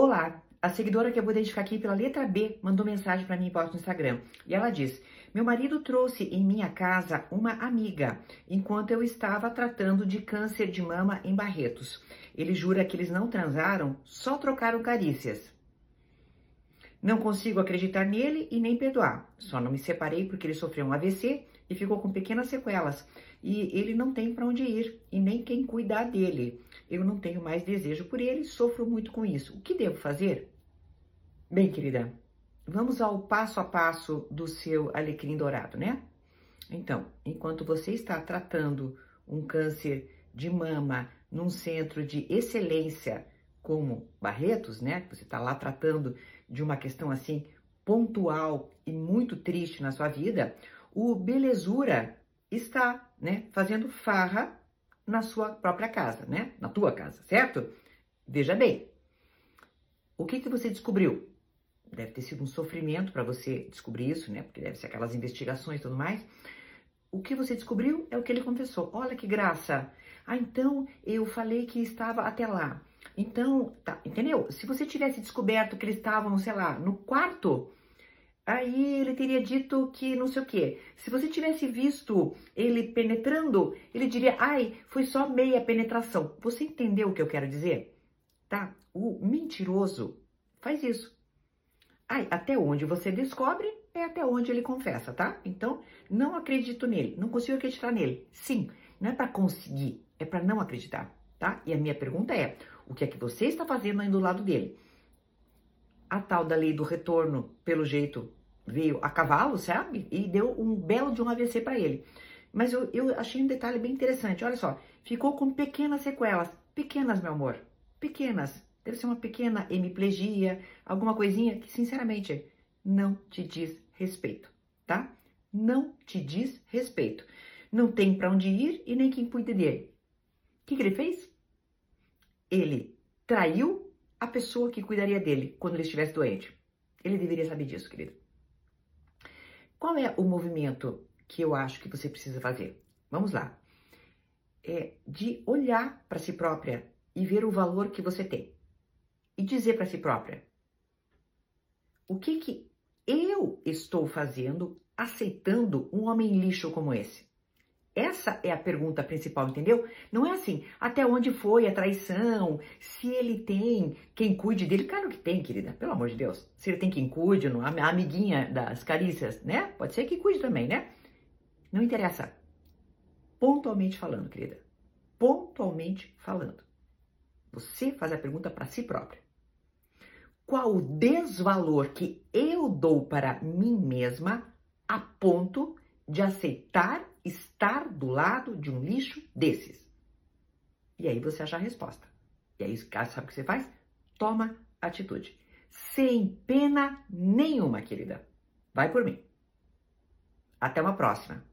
Olá, a seguidora que eu vou identificar aqui pela letra B mandou mensagem para mim no Instagram. E ela diz: Meu marido trouxe em minha casa uma amiga enquanto eu estava tratando de câncer de mama em Barretos. Ele jura que eles não transaram, só trocaram carícias. Não consigo acreditar nele e nem perdoar. Só não me separei porque ele sofreu um AVC e ficou com pequenas sequelas. E ele não tem para onde ir e nem quem cuidar dele. Eu não tenho mais desejo por ele, sofro muito com isso. O que devo fazer? Bem, querida, vamos ao passo a passo do seu alecrim dourado, né? Então, enquanto você está tratando um câncer de mama num centro de excelência como Barretos, né? Você está lá tratando de uma questão assim pontual e muito triste na sua vida, o belezura está, né, fazendo farra na sua própria casa, né? Na tua casa, certo? Veja bem. O que que você descobriu? Deve ter sido um sofrimento para você descobrir isso, né? Porque deve ser aquelas investigações e tudo mais. O que você descobriu é o que ele confessou. Olha que graça. Ah, então eu falei que estava até lá. Então, tá, entendeu? Se você tivesse descoberto que eles estavam, sei lá, no quarto, aí ele teria dito que não sei o quê. Se você tivesse visto ele penetrando, ele diria, ai, foi só meia penetração. Você entendeu o que eu quero dizer? Tá? O mentiroso faz isso. Ai, até onde você descobre é até onde ele confessa, tá? Então, não acredito nele, não consigo acreditar nele. Sim, não é para conseguir, é para não acreditar, tá? E a minha pergunta é: o que é que você está fazendo aí do lado dele? A tal da lei do retorno, pelo jeito, veio a cavalo, sabe? E deu um belo de um AVC para ele. Mas eu, eu achei um detalhe bem interessante. Olha só, ficou com pequenas sequelas. Pequenas, meu amor. Pequenas. Deve ser uma pequena hemiplegia, alguma coisinha que, sinceramente, não te diz respeito, tá? Não te diz respeito. Não tem para onde ir e nem quem cuida dele. O que, que ele fez? Ele traiu a pessoa que cuidaria dele quando ele estivesse doente. Ele deveria saber disso, querido. Qual é o movimento que eu acho que você precisa fazer? Vamos lá. É de olhar para si própria e ver o valor que você tem. E dizer para si própria: o que que eu estou fazendo aceitando um homem lixo como esse? Essa é a pergunta principal, entendeu? Não é assim, até onde foi a traição, se ele tem quem cuide dele. Claro que tem, querida, pelo amor de Deus. Se ele tem quem cuide, a amiguinha das carícias, né? Pode ser que cuide também, né? Não interessa. Pontualmente falando, querida. Pontualmente falando. Você faz a pergunta para si própria. Qual o desvalor que eu dou para mim mesma a ponto de aceitar estar do lado de um lixo desses? E aí você acha a resposta. E aí, sabe o que você faz? Toma atitude. Sem pena nenhuma, querida. Vai por mim. Até uma próxima.